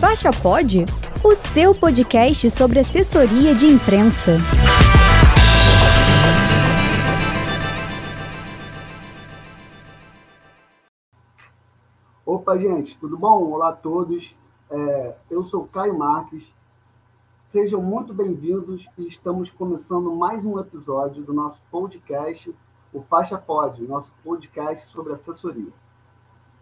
Faixa Pod, o seu podcast sobre assessoria de imprensa. Opa, gente, tudo bom? Olá a todos. É, eu sou Caio Marques. Sejam muito bem-vindos e estamos começando mais um episódio do nosso podcast, o Faixa Pod, nosso podcast sobre assessoria.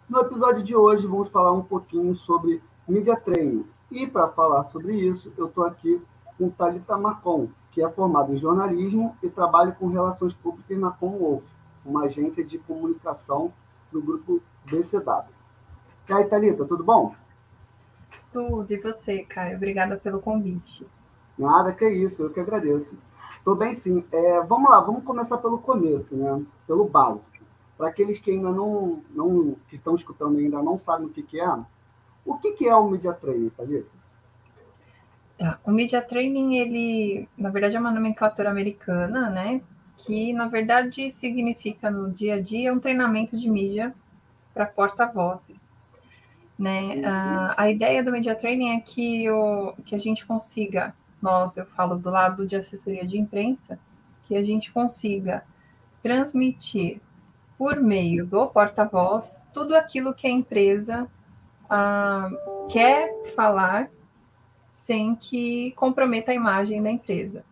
No episódio de hoje, vamos falar um pouquinho sobre Media Training. E para falar sobre isso, eu estou aqui com Talita Macon, que é formada em jornalismo e trabalha com relações públicas na Commonwealth, uma agência de comunicação do grupo BCW. E aí, Thalita, tudo bom? Tudo, e você, Caio? Obrigada pelo convite. Nada, que isso, eu que agradeço. Estou bem sim. É, vamos lá, vamos começar pelo começo, né? Pelo básico. Para aqueles que ainda não, não que estão escutando ainda não sabem o que, que é, o que, que é o Media Training, Thalita? Tá. O Media Training, ele, na verdade, é uma nomenclatura americana, né? Que, na verdade, significa no dia a dia um treinamento de mídia para porta-vozes. Né? Uhum. Uh, a ideia do Media Training é que, o, que a gente consiga, nós, eu falo do lado de assessoria de imprensa, que a gente consiga transmitir por meio do porta-voz tudo aquilo que a empresa ah, quer falar sem que comprometa a imagem da empresa.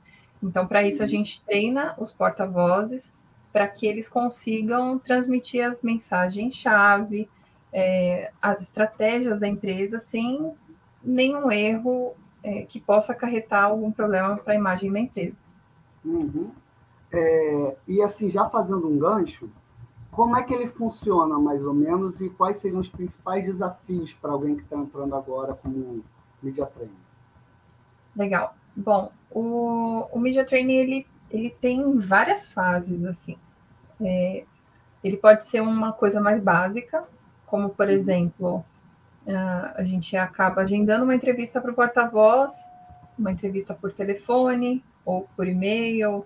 Então, para isso, a gente treina os porta-vozes para que eles consigam transmitir as mensagens-chave, é, as estratégias da empresa sem nenhum erro é, que possa acarretar algum problema para a imagem da empresa. Uhum. É, e assim, já fazendo um gancho, como é que ele funciona, mais ou menos, e quais seriam os principais desafios para alguém que está entrando agora como Media Training? Legal. Bom, o, o Media Training, ele, ele tem várias fases, assim. É, ele pode ser uma coisa mais básica, como, por uhum. exemplo, a gente acaba agendando uma entrevista para o porta-voz, uma entrevista por telefone, ou por e-mail,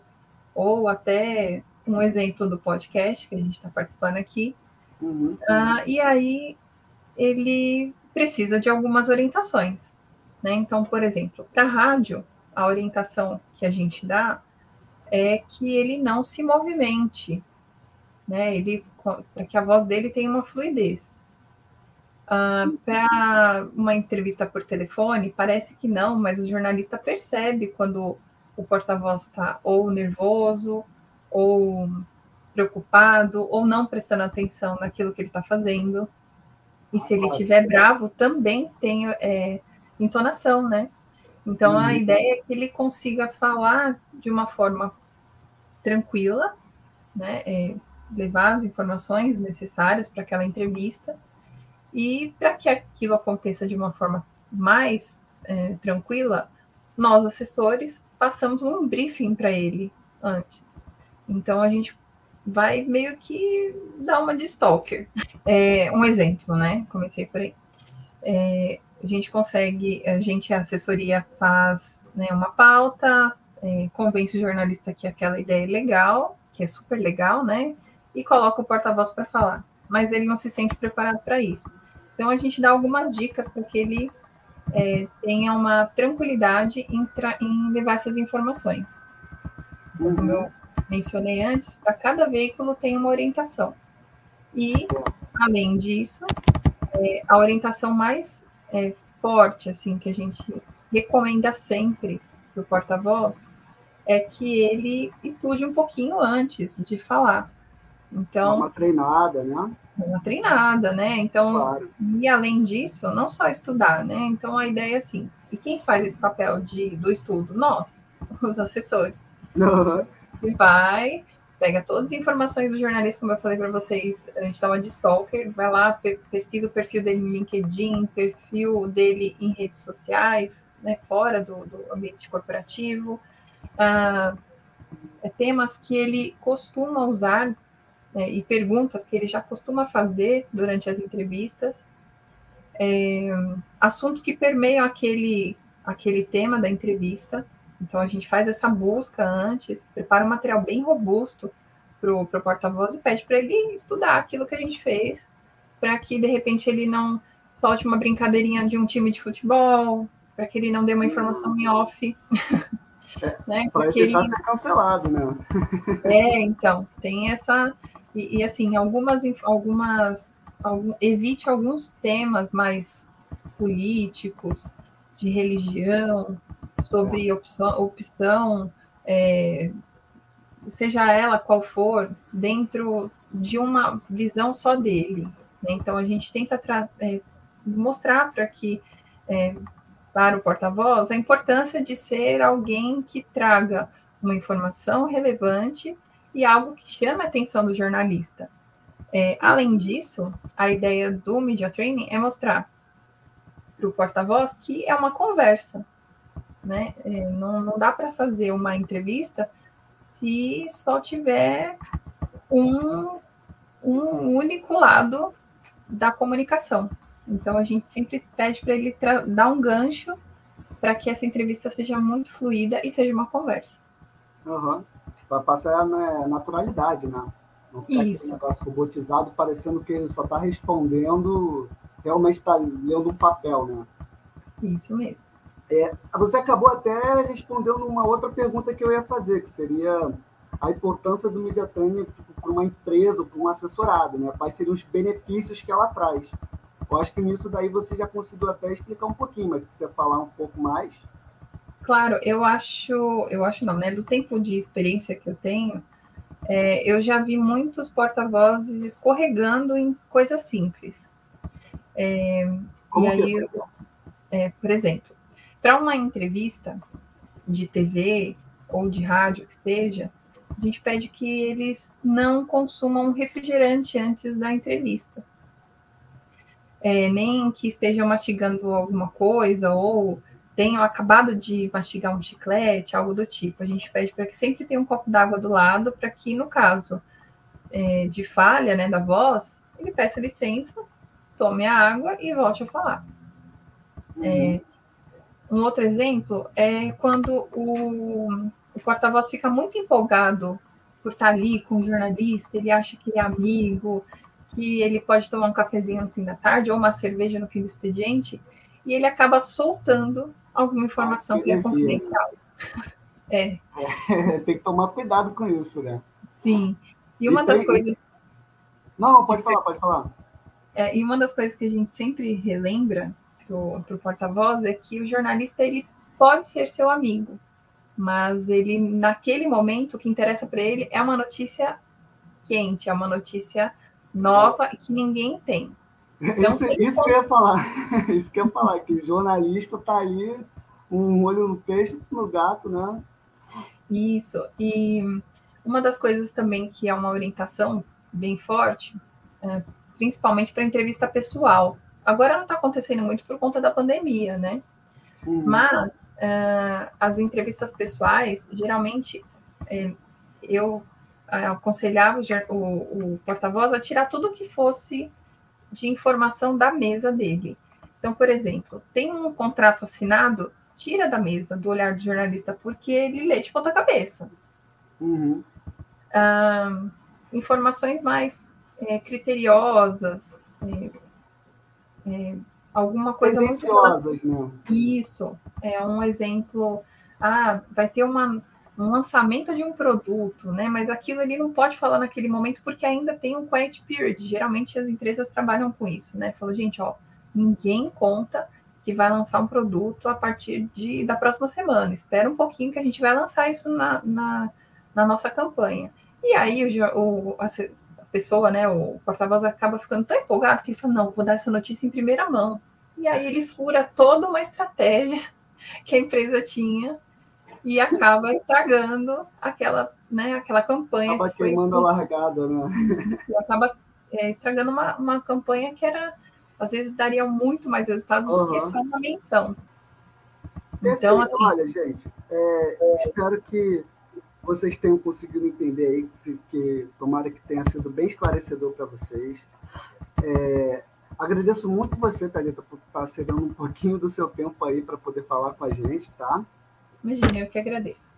ou até um exemplo do podcast que a gente está participando aqui. Uhum. Uh, e aí ele precisa de algumas orientações. Né? Então, por exemplo, para rádio, a orientação que a gente dá é que ele não se movimente, né? Ele para que a voz dele tenha uma fluidez. Uh, para uma entrevista por telefone, parece que não, mas o jornalista percebe quando o porta-voz está ou nervoso ou preocupado, ou não prestando atenção naquilo que ele está fazendo. E se ele estiver bravo, também tem é, entonação, né? Então a uhum. ideia é que ele consiga falar de uma forma tranquila, né? É, levar as informações necessárias para aquela entrevista e para que aquilo aconteça de uma forma mais é, tranquila, nós assessores passamos um briefing para ele antes. Então a gente vai meio que dar uma de stalker. É, um exemplo, né? Comecei por aí. É, a gente consegue, a gente, a assessoria faz né, uma pauta, é, convence o jornalista que aquela ideia é legal, que é super legal, né? E coloca o porta-voz para falar. Mas ele não se sente preparado para isso. Então a gente dá algumas dicas para que ele é, tenha uma tranquilidade em, em, levar essas informações. Uhum. Como eu mencionei antes, para cada veículo tem uma orientação. E, além disso, é, a orientação mais é, forte, assim, que a gente recomenda sempre para o porta-voz, é que ele estude um pouquinho antes de falar. Então, uma treinada, né? Uma treinada, né? Então, claro. e além disso, não só estudar, né? Então, a ideia é assim, e quem faz esse papel de, do estudo? Nós, os assessores. Uhum vai, pega todas as informações do jornalista, como eu falei para vocês, a gente dá uma de stalker, vai lá, pesquisa o perfil dele no LinkedIn, perfil dele em redes sociais, né, fora do, do ambiente corporativo, ah, é temas que ele costuma usar né, e perguntas que ele já costuma fazer durante as entrevistas, é, assuntos que permeiam aquele, aquele tema da entrevista, então a gente faz essa busca antes, prepara um material bem robusto para o porta-voz e pede para ele estudar aquilo que a gente fez, para que de repente ele não solte uma brincadeirinha de um time de futebol, para que ele não dê uma informação em off. É, né? Para evitar ele... ser cancelado, né? é, então, tem essa. E, e assim, algumas, algumas algum, evite alguns temas mais políticos, de religião, sobre opção, opção é, seja ela qual for, dentro de uma visão só dele. Né? Então a gente tenta é, mostrar para que é, para o porta-voz a importância de ser alguém que traga uma informação relevante e algo que chame a atenção do jornalista. É, além disso, a ideia do Media Training é mostrar para o porta-voz que é uma conversa. Né? É, não, não dá para fazer uma entrevista se só tiver um, um único lado da comunicação. Então a gente sempre pede para ele dar um gancho para que essa entrevista seja muito fluida e seja uma conversa. Uhum. Para passar na naturalidade, né? Não ficar Isso. aquele negócio robotizado, parecendo que ele só está respondendo, realmente está lendo um papel, né? Isso mesmo. É, você acabou até respondendo uma outra pergunta que eu ia fazer, que seria a importância do media training para uma empresa, para um assessorado, né? Quais seriam os benefícios que ela traz? Eu acho que nisso daí você já conseguiu até explicar um pouquinho, mas se quiser falar um pouco mais. Claro, eu acho, eu acho não, né? Do tempo de experiência que eu tenho, é, eu já vi muitos porta-vozes escorregando em coisas simples. É, e aí, é, por exemplo, para uma entrevista de TV ou de rádio que seja, a gente pede que eles não consumam refrigerante antes da entrevista. É, nem que estejam mastigando alguma coisa ou tenham acabado de mastigar um chiclete, algo do tipo. A gente pede para que sempre tenha um copo d'água do lado, para que, no caso é, de falha né, da voz, ele peça licença, tome a água e volte a falar. Uhum. É, um outro exemplo é quando o, o porta-voz fica muito empolgado por estar ali com o jornalista, ele acha que é amigo, que ele pode tomar um cafezinho no fim da tarde ou uma cerveja no fim do expediente, e ele acaba soltando alguma informação ah, que é confidencial. É. é. Tem que tomar cuidado com isso, né? Sim. E uma e das tem... coisas. Não, não, pode falar, pode falar. É, e uma das coisas que a gente sempre relembra para o porta-voz é que o jornalista ele pode ser seu amigo, mas ele naquele momento o que interessa para ele é uma notícia quente, é uma notícia nova que ninguém tem. Então, isso, isso que eu ia falar. Isso que eu ia falar, que o jornalista está aí, um olho no peixe, no gato, né? Isso. E uma das coisas também que é uma orientação bem forte, é, principalmente para entrevista pessoal. Agora não está acontecendo muito por conta da pandemia, né? Uhum. Mas é, as entrevistas pessoais, geralmente, é, eu aconselhava o, o porta-voz a tirar tudo que fosse de informação da mesa dele. Então, por exemplo, tem um contrato assinado, tira da mesa, do olhar do jornalista, porque ele lê de ponta cabeça. Uhum. Ah, informações mais é, criteriosas, é, é, alguma coisa muito... Né? Isso, é um exemplo. Ah, vai ter uma um lançamento de um produto, né? Mas aquilo ali não pode falar naquele momento porque ainda tem um quiet period. Geralmente as empresas trabalham com isso, né? Fala, gente, ó, ninguém conta que vai lançar um produto a partir de, da próxima semana. Espera um pouquinho que a gente vai lançar isso na, na, na nossa campanha. E aí o, o pessoa, né, o porta-voz acaba ficando tão empolgado que ele fala, não, vou dar essa notícia em primeira mão. E aí ele fura toda uma estratégia que a empresa tinha e acaba estragando aquela, né, aquela campanha. Acaba que queimando foi... a largada, né? Acaba é, estragando uma, uma campanha que era, às vezes, daria muito mais resultado uhum. do que só uma menção. Então, assim... Olha, gente, é, espero que vocês tenham conseguido entender aí, que, que tomara que tenha sido bem esclarecedor para vocês. É, agradeço muito você, Thalita, por estar cedendo um pouquinho do seu tempo aí para poder falar com a gente, tá? Imagina, eu que agradeço.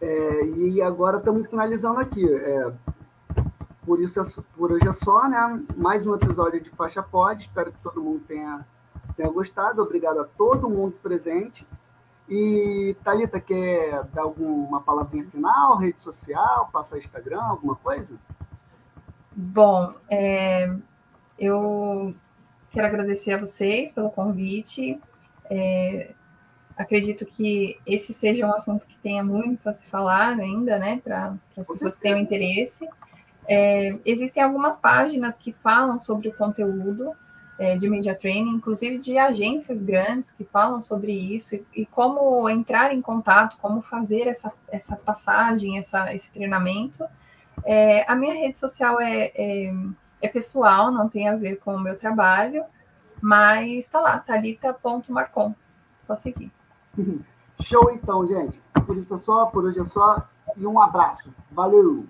É, e agora estamos finalizando aqui. É, por isso, por hoje é só, né? Mais um episódio de Faixa Pod. Espero que todo mundo tenha tenha gostado. Obrigado a todo mundo presente. E, Thalita, quer dar alguma palavrinha final, rede social, passar Instagram, alguma coisa? Bom, é, eu quero agradecer a vocês pelo convite. É, acredito que esse seja um assunto que tenha muito a se falar ainda, né, para as pessoas que tenham interesse. É, existem algumas páginas que falam sobre o conteúdo é, de media training, inclusive de agências grandes que falam sobre isso e, e como entrar em contato, como fazer essa, essa passagem, essa, esse treinamento. É, a minha rede social é, é, é, pessoal, não tem a ver com o meu trabalho, mas está lá, talita.marcom. Só seguir. Show então, gente. Por isso é só, por hoje é só. E um abraço. Valeu!